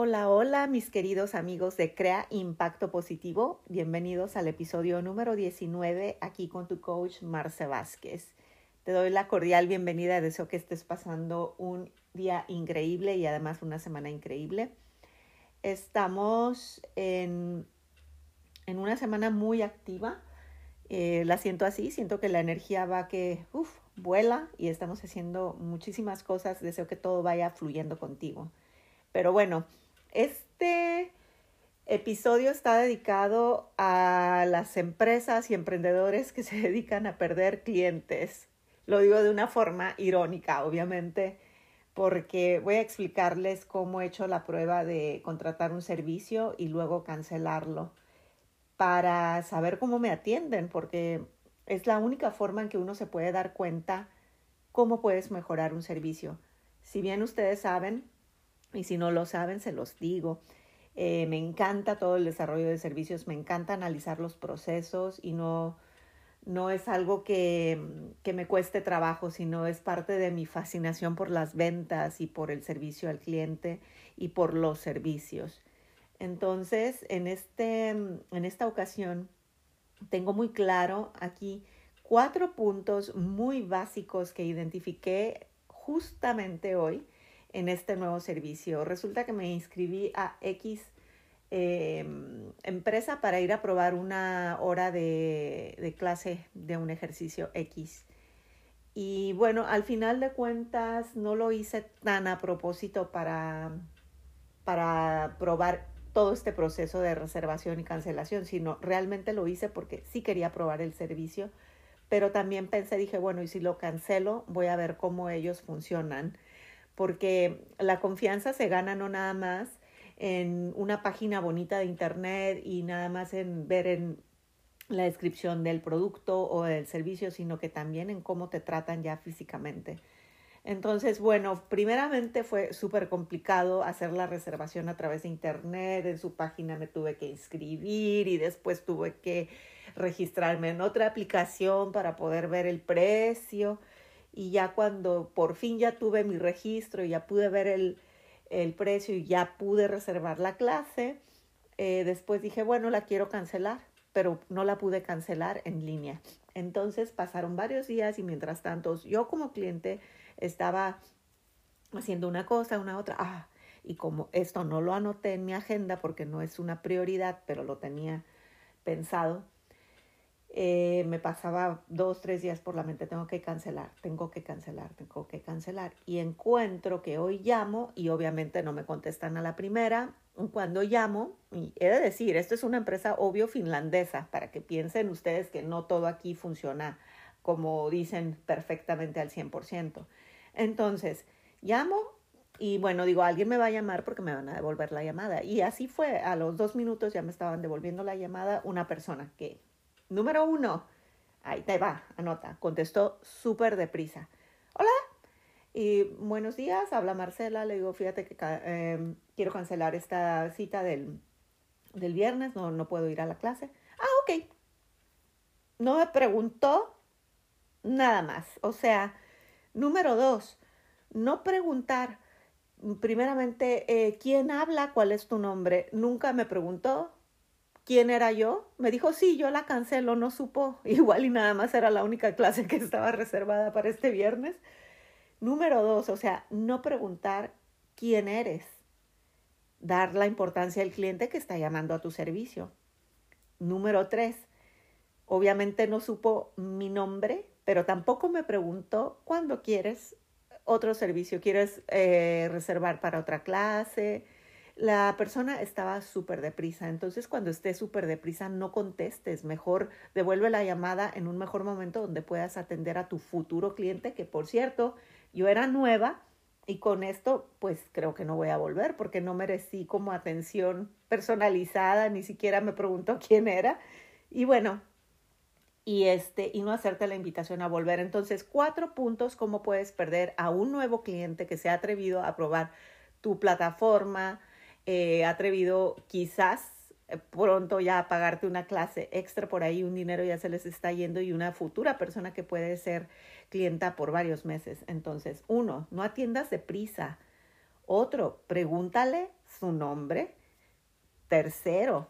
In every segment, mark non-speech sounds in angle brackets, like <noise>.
Hola, hola mis queridos amigos de Crea Impacto Positivo. Bienvenidos al episodio número 19 aquí con tu coach Marce Vázquez. Te doy la cordial bienvenida. Deseo que estés pasando un día increíble y además una semana increíble. Estamos en, en una semana muy activa. Eh, la siento así, siento que la energía va que vuela y estamos haciendo muchísimas cosas. Deseo que todo vaya fluyendo contigo. Pero bueno, este episodio está dedicado a las empresas y emprendedores que <laughs> se dedican a perder clientes. Lo digo de una forma irónica, obviamente, porque voy a explicarles cómo he hecho la prueba de contratar un servicio y luego cancelarlo para saber cómo me atienden, porque es la única forma en que uno se puede dar cuenta cómo puedes mejorar un servicio. Si bien ustedes saben, y si no lo saben, se los digo. Eh, me encanta todo el desarrollo de servicios, me encanta analizar los procesos y no, no es algo que, que me cueste trabajo, sino es parte de mi fascinación por las ventas y por el servicio al cliente y por los servicios. Entonces, en, este, en esta ocasión, tengo muy claro aquí cuatro puntos muy básicos que identifiqué justamente hoy en este nuevo servicio. Resulta que me inscribí a X em, empresa para ir a probar una hora de, de, clase de un ejercicio X. Y bueno, al final de cuentas no lo hice tan a propósito para, para probar todo este proceso de reservación y cancelación, sino realmente lo hice porque sí quería probar el servicio, pero también pensé, dije, bueno, y si lo cancelo, voy a ver cómo ellos funcionan porque la confianza se gana no nada más en una página bonita de internet y nada más en ver en la descripción del producto o del servicio, sino que también en cómo te tratan ya físicamente. Entonces, bueno, primeramente fue súper complicado hacer la reservación a través de internet, en su página me tuve que inscribir y después tuve que registrarme en otra aplicación para poder ver el precio y ya cuando por fin ya tuve mi registro y ya pude ver el, el precio y ya pude reservar la clase, eh, después dije, bueno, la quiero cancelar, pero no la pude cancelar en línea. Entonces pasaron varios días y mientras tanto yo como cliente estaba haciendo una cosa, una otra, ah, y como esto no lo anoté en mi agenda porque no es una prioridad, pero lo tenía pensado, eh, me pasaba dos, tres días por la mente, tengo que cancelar, tengo que cancelar, tengo que cancelar. Y encuentro que hoy llamo y obviamente no me contestan a la primera. Cuando llamo, he de decir, esto es una empresa obvio finlandesa, para que piensen ustedes que no todo aquí funciona como dicen perfectamente al 100%. Entonces, llamo y bueno, digo, alguien me va a llamar porque me van a devolver la llamada. Y así fue, a los dos minutos ya me estaban devolviendo la llamada una persona que Número uno, ahí te va, anota, contestó súper deprisa. Hola, y buenos días, habla Marcela, le digo, fíjate que em, quiero cancelar esta cita del, del viernes, no, no puedo ir a la clase. Ah, ok. No me preguntó nada más. O sea, número dos, no preguntar primeramente eh, quién habla, cuál es tu nombre. Nunca me preguntó quién era yo. Me dijo, sí, yo la cancelo, no supo. <laughs> Igual y nada más era la única clase que estaba reservada para este viernes. Número dos, o sea, no preguntar quién eres. Dar la importancia al cliente que está llamando a tu servicio. Número tres, obviamente no supo mi nombre, pero tampoco me preguntó cuándo quieres otro servicio. ¿Quieres eh, reservar para otra clase? La persona estaba súper deprisa. Entonces, cuando esté súper deprisa, no contestes. Mejor devuelve la llamada en un mejor momento donde puedas atender a tu futuro cliente, que por cierto, yo era nueva y con esto, pues creo que no voy a volver porque no merecí como atención personalizada, ni siquiera me preguntó <laughs> quién era. Y bueno, y este, y no hacerte la invitación a volver. Entonces, cuatro puntos, cómo puedes perder a un nuevo cliente que se ha atrevido a probar tu plataforma, eh, atrevido quizás eh, pronto ya a pagarte una clase extra por ahí, un dinero ya se les está yendo y una futura persona que puede ser clienta por varios meses. Entonces, uno, no atiendas deprisa. Otro, pregúntale su nombre. Tercero,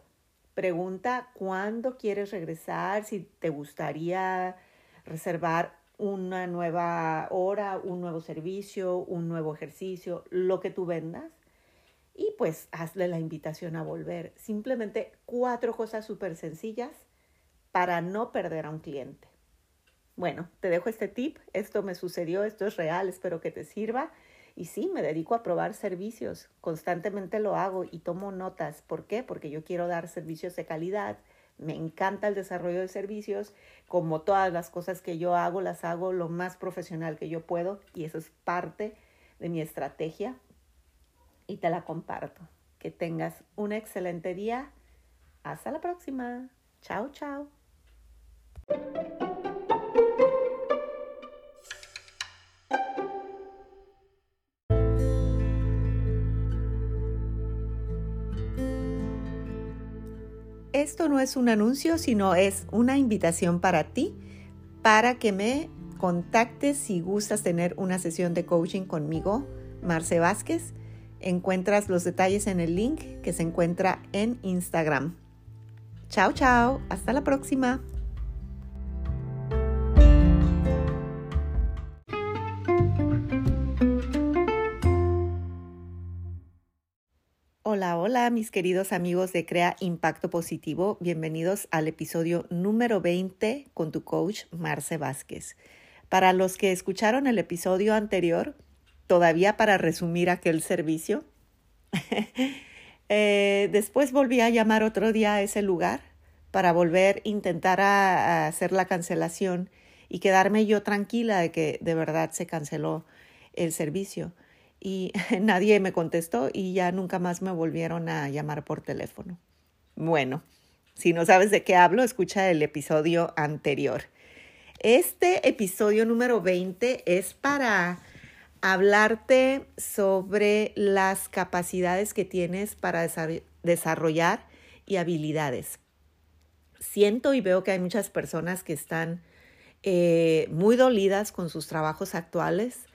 pregunta cuándo quieres regresar, si te gustaría reservar una nueva hora, un nuevo servicio, un nuevo ejercicio, lo que tú vendas. Pues hazle la invitación a volver. Simplemente cuatro cosas súper sencillas para no perder a un cliente. Bueno, te dejo este tip. Esto me sucedió, esto es real, espero que te sirva. Y sí, me dedico a probar servicios. Constantemente lo hago y tomo notas. ¿Por qué? Porque yo quiero dar servicios de calidad. Me encanta el desarrollo de servicios. Como todas las cosas que yo hago, las hago lo más profesional que yo puedo. Y eso es parte de mi estrategia. Y te la comparto. Que tengas un excelente día. Hasta la próxima. Chao, chao. Esto no es un anuncio, sino es una invitación para ti, para que me contactes si gustas tener una sesión de coaching conmigo, Marce Vázquez. Encuentras los detalles en el link que se encuentra en Instagram. Chao, chao. Hasta la próxima. Hola, hola mis queridos amigos de Crea Impacto Positivo. Bienvenidos al episodio número 20 con tu coach Marce Vázquez. Para los que escucharon el episodio anterior, todavía para resumir aquel servicio, <laughs> eh, después volví a llamar otro día a ese lugar para volver a intentar a hacer la cancelación y quedarme yo tranquila de que de verdad se canceló el servicio y <laughs> nadie me contestó y ya nunca más me volvieron a llamar por teléfono. Bueno, si no sabes de qué hablo, escucha el episodio anterior. Este episodio número 20 es para hablarte sobre las capacidades que tienes para desarrollar y habilidades. Siento y veo que hay muchas personas que están eh, muy dolidas con sus trabajos actuales,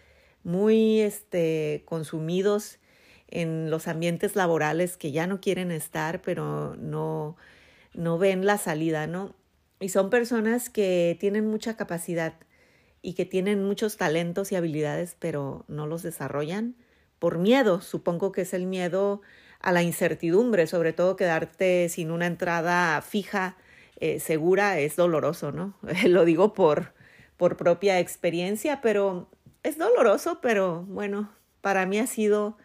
muy este, consumidos en los ambientes laborales que ya no quieren estar, pero no, no ven la salida, ¿no? Y son personas que tienen mucha capacidad y que tienen muchos talentos y habilidades, pero no los desarrollan por miedo. Supongo que es el miedo a la incertidumbre, sobre todo quedarte sin una entrada fija, eh, segura, es doloroso, ¿no? <laughs> Lo digo por, por propia experiencia, pero es doloroso, pero bueno, para mí ha sido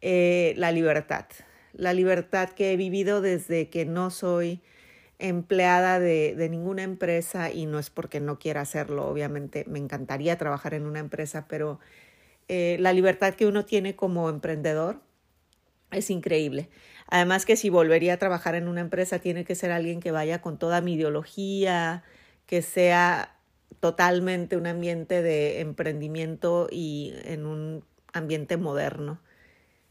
eh, la libertad. La libertad que he vivido desde que no soy empleada de, ninguna empresa y no es porque no quiera hacerlo, obviamente me encantaría trabajar en una empresa, pero eh, la libertad que uno tiene como emprendedor es increíble. Además que si volvería a trabajar en una empresa tiene que ser alguien que vaya con toda mi ideología, que sea totalmente un ambiente de emprendimiento y en un ambiente moderno.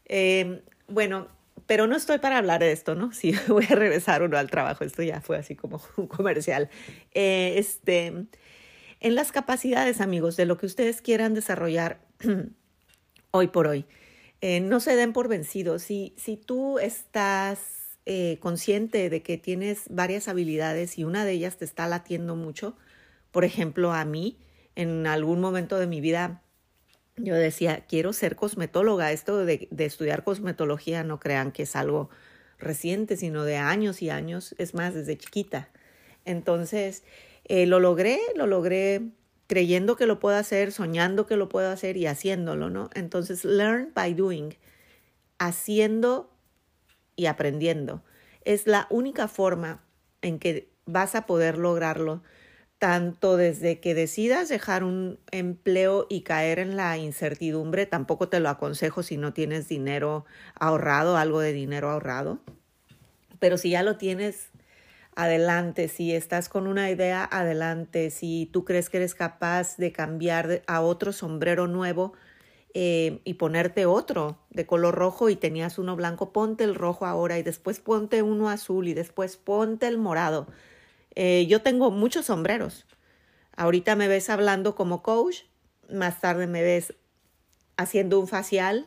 Eh, bueno, pero no estoy para hablar de esto, ¿no? <laughs> Si voy a regresar o no al trabajo, esto ya fue así como un <laughs> comercial. Eh, este, en las capacidades, amigos, de lo que ustedes quieran desarrollar <clears throat> hoy por hoy, eh, no se den por vencidos. Si, si tú estás consciente de que tienes varias habilidades y una de ellas te está latiendo mucho, por ejemplo, a mí, en algún momento de mi vida, yo decía, quiero ser cosmetóloga. Esto de, estudiar cosmetología, no crean que es algo reciente, sino de años y años, es más, desde chiquita. Entonces, eh, lo logré, lo logré creyendo que lo puedo hacer, soñando que lo puedo hacer y haciéndolo, ¿no? Entonces, learn by doing, haciendo y aprendiendo. Es la única forma en que vas a poder lograrlo tanto desde que decidas dejar un empleo y caer en la incertidumbre, tampoco te lo aconsejo si no tienes dinero ahorrado, algo de dinero ahorrado, pero si ya lo tienes, adelante, si estás con una idea, adelante, si tú crees que eres capaz de cambiar a otro sombrero nuevo, eh, y ponerte otro de color rojo y tenías uno blanco, ponte el rojo ahora y después ponte uno azul y después ponte el morado. Eh, yo tengo muchos sombreros. Ahorita me ves hablando como coach, más tarde me ves haciendo un facial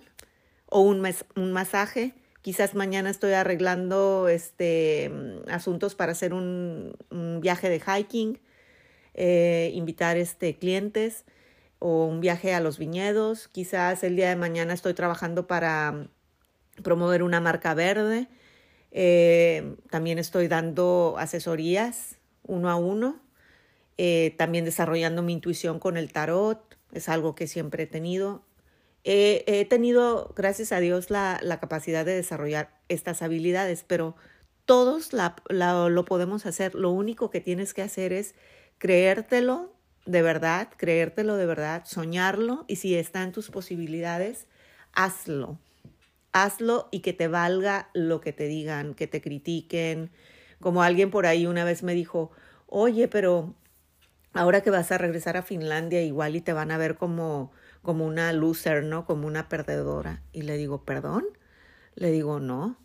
o un, un masaje Quizás mañana estoy arreglando este, asuntos para hacer un, viaje de hiking, eh, invitar este, clientes o un viaje a los viñedos. Quizás el día de mañana estoy trabajando para promover una marca verde. Eh, también estoy dando asesorías uno a uno. Eh, también desarrollando mi intuición con el tarot. Es algo que siempre he tenido. he tenido, gracias a Dios, la, capacidad de desarrollar estas habilidades, pero todos lo podemos hacer. Lo único que tienes que hacer es creértelo de verdad, creértelo de verdad, soñarlo y si está en tus posibilidades, hazlo. Hazlo y que te valga lo que te digan, que te critiquen. Como alguien por ahí una vez me dijo, oye, pero ahora que vas a regresar a Finlandia igual y te van a ver como, como una loser, ¿no? Como una perdedora. Y le digo, perdón. Le digo, no,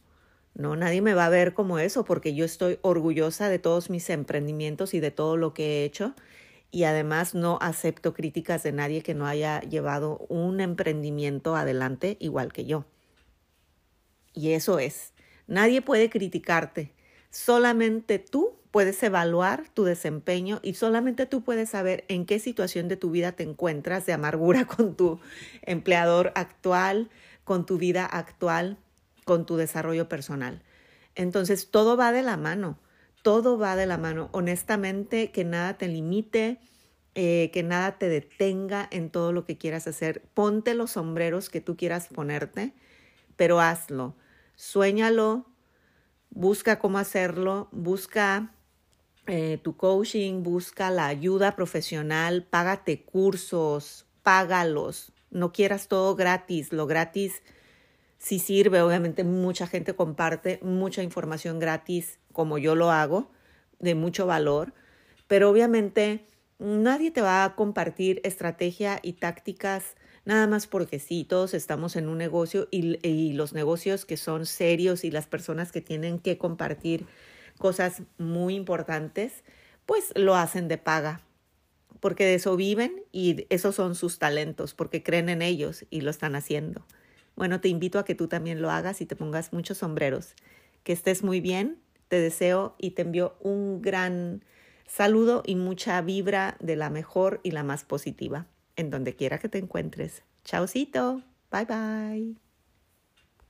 no, nadie me va a ver como eso porque yo estoy orgullosa de todos mis emprendimientos y de todo lo que he hecho y además no acepto críticas de nadie que no haya llevado un emprendimiento adelante igual que yo. Y eso es, nadie puede criticarte, solamente tú puedes evaluar tu desempeño y solamente tú puedes saber en qué situación de tu vida te encuentras de amargura <laughs> con tu empleador actual, con tu vida actual, con tu desarrollo personal. Entonces, todo va de la mano todo va de la mano. Honestamente, que nada te limite, eh, que nada te detenga en todo lo que quieras hacer. Ponte los sombreros que tú quieras ponerte, pero hazlo. Suéñalo, busca cómo hacerlo, busca eh, tu coaching, busca la ayuda profesional, págate cursos, págalos. No quieras todo gratis, lo gratis sí sirve, obviamente mucha gente comparte mucha información gratis como yo lo hago, de mucho valor, pero obviamente nadie te va a compartir estrategia y tácticas nada más porque sí, todos estamos en un negocio y, los negocios que son serios y las personas que tienen que compartir cosas muy importantes, pues lo hacen de paga, porque de eso viven y esos son sus talentos, porque creen en ellos y lo están haciendo. Bueno, te invito a que tú también lo hagas y te pongas muchos sombreros. Que estés muy bien, te deseo y te envío un gran saludo y mucha vibra de la mejor y la más positiva en donde quiera que te encuentres. Chaucito, bye bye.